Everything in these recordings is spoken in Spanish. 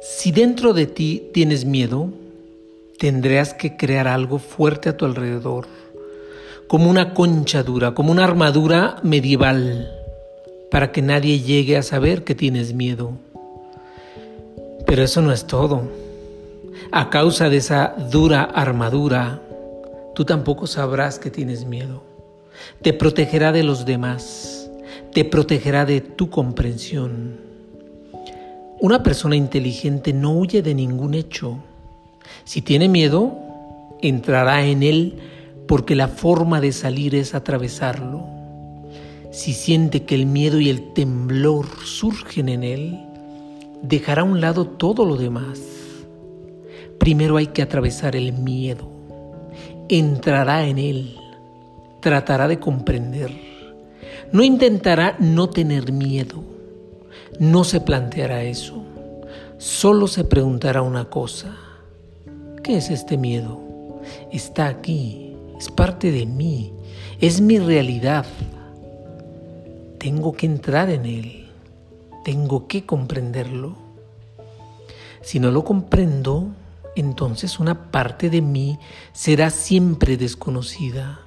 Si dentro de ti tienes miedo, tendrás que crear algo fuerte a tu alrededor, como una concha dura, como una armadura medieval, para que nadie llegue a saber que tienes miedo. Pero eso no es todo. A causa de esa dura armadura, tú tampoco sabrás que tienes miedo. Te protegerá de los demás, te protegerá de tu comprensión una persona inteligente no huye de ningún hecho. Si tiene miedo, entrará en él porque la forma de salir es atravesarlo. Si siente que el miedo y el temblor surgen en él, dejará a un lado todo lo demás. Primero hay que atravesar el miedo. Entrará en él. Tratará de comprender. No intentará no tener miedo no se planteará eso. Solo se preguntará una cosa. ¿Qué es este miedo? Está aquí, es parte de mí, es mi realidad. Tengo que entrar en él, tengo que comprenderlo. Si no lo comprendo, entonces una parte de mí será siempre desconocida.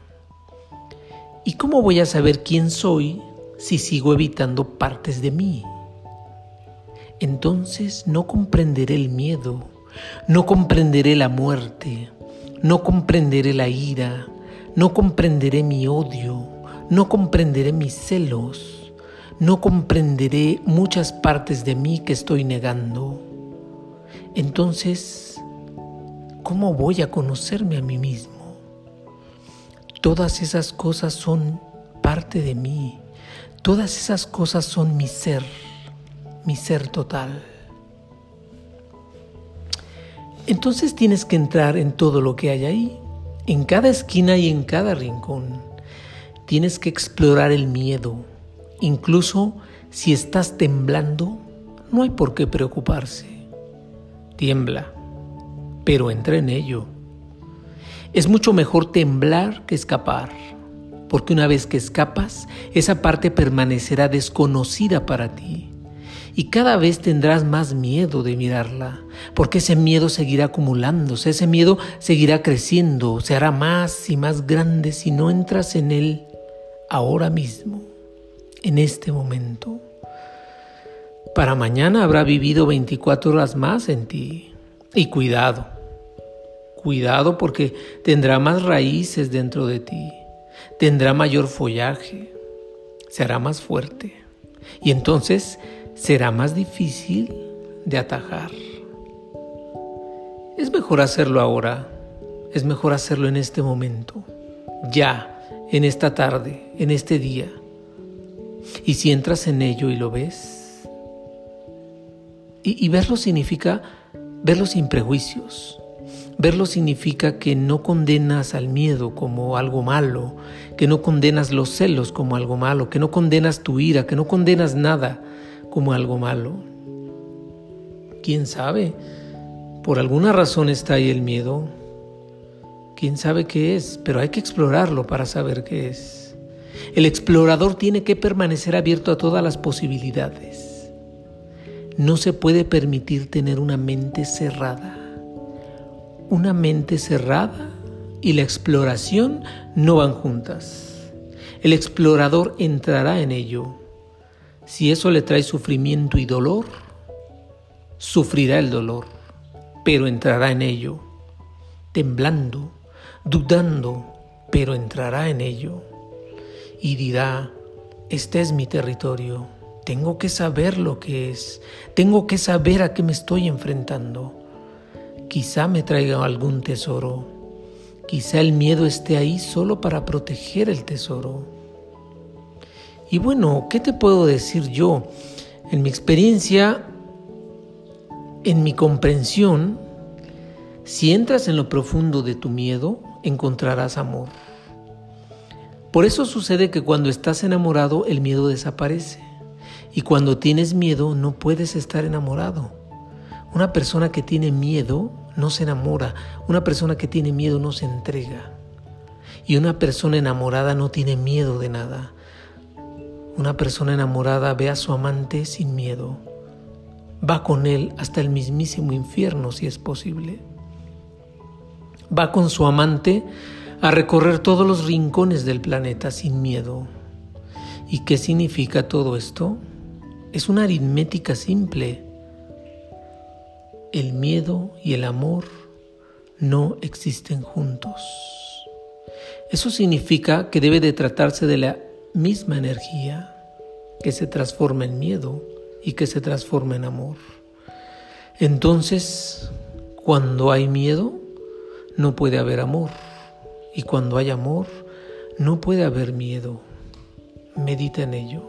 ¿Y cómo voy a saber quién soy si sigo evitando partes de mí? Entonces no comprenderé el miedo, no comprenderé la muerte, no comprenderé la ira, no comprenderé mi odio, no comprenderé mis celos, no comprenderé muchas partes de mí que estoy negando. Entonces, ¿cómo voy a conocerme a mí mismo? Todas esas cosas son parte de mí, todas esas cosas son mi ser mi ser total. Entonces tienes que entrar en todo lo que hay ahí, en cada esquina y en cada rincón. Tienes que explorar el miedo. Incluso si estás temblando, no hay por qué preocuparse. Tiembla, pero entra en ello. Es mucho mejor temblar que escapar, porque una vez que escapas, esa parte permanecerá desconocida para ti y cada vez tendrás más miedo de mirarla, porque ese miedo seguirá acumulándose, ese miedo seguirá creciendo, se hará más y más grande si no entras en él ahora mismo, en este momento. Para mañana habrá vivido 24 horas más en ti. Y cuidado, cuidado porque tendrá más raíces dentro de ti, tendrá mayor follaje, se hará más fuerte. Y entonces será más difícil de atajar. Es mejor hacerlo ahora, es mejor hacerlo en este momento, ya, en esta tarde, en este día. Y si entras en ello y lo ves, y, verlo significa verlo sin prejuicios. Verlo significa que no condenas al miedo como algo malo, que no condenas los celos como algo malo, que no condenas tu ira, que no condenas nada, como algo malo. ¿Quién sabe? Por alguna razón está ahí el miedo. ¿Quién sabe qué es? Pero hay que explorarlo para saber qué es. El explorador tiene que permanecer abierto a todas las posibilidades. No se puede permitir tener una mente cerrada. Una mente cerrada y la exploración no van juntas. El explorador entrará en ello si eso le trae sufrimiento y dolor, sufrirá el dolor, pero entrará en ello, temblando, dudando, pero entrará en ello y dirá, este es mi territorio, tengo que saber lo que es, tengo que saber a qué me estoy enfrentando. Quizá me traiga algún tesoro, quizá el miedo esté ahí solo para proteger el tesoro y bueno, ¿qué te puedo decir yo? En mi experiencia, en mi comprensión, si entras en lo profundo de tu miedo, encontrarás amor. Por eso sucede que cuando estás enamorado, el miedo desaparece. Y cuando tienes miedo, no puedes estar enamorado. Una persona que tiene miedo no se enamora. Una persona que tiene miedo no se entrega. Y una persona enamorada no tiene miedo de nada. Una persona enamorada ve a su amante sin miedo, va con él hasta el mismísimo infierno si es posible. Va con su amante a recorrer todos los rincones del planeta sin miedo. ¿Y qué significa todo esto? Es una aritmética simple. El miedo y el amor no existen juntos. Eso significa que debe de tratarse de la misma energía que se transforma en miedo y que se transforma en amor. Entonces, cuando hay miedo, no puede haber amor. Y cuando hay amor, no puede haber miedo. Medita en ello.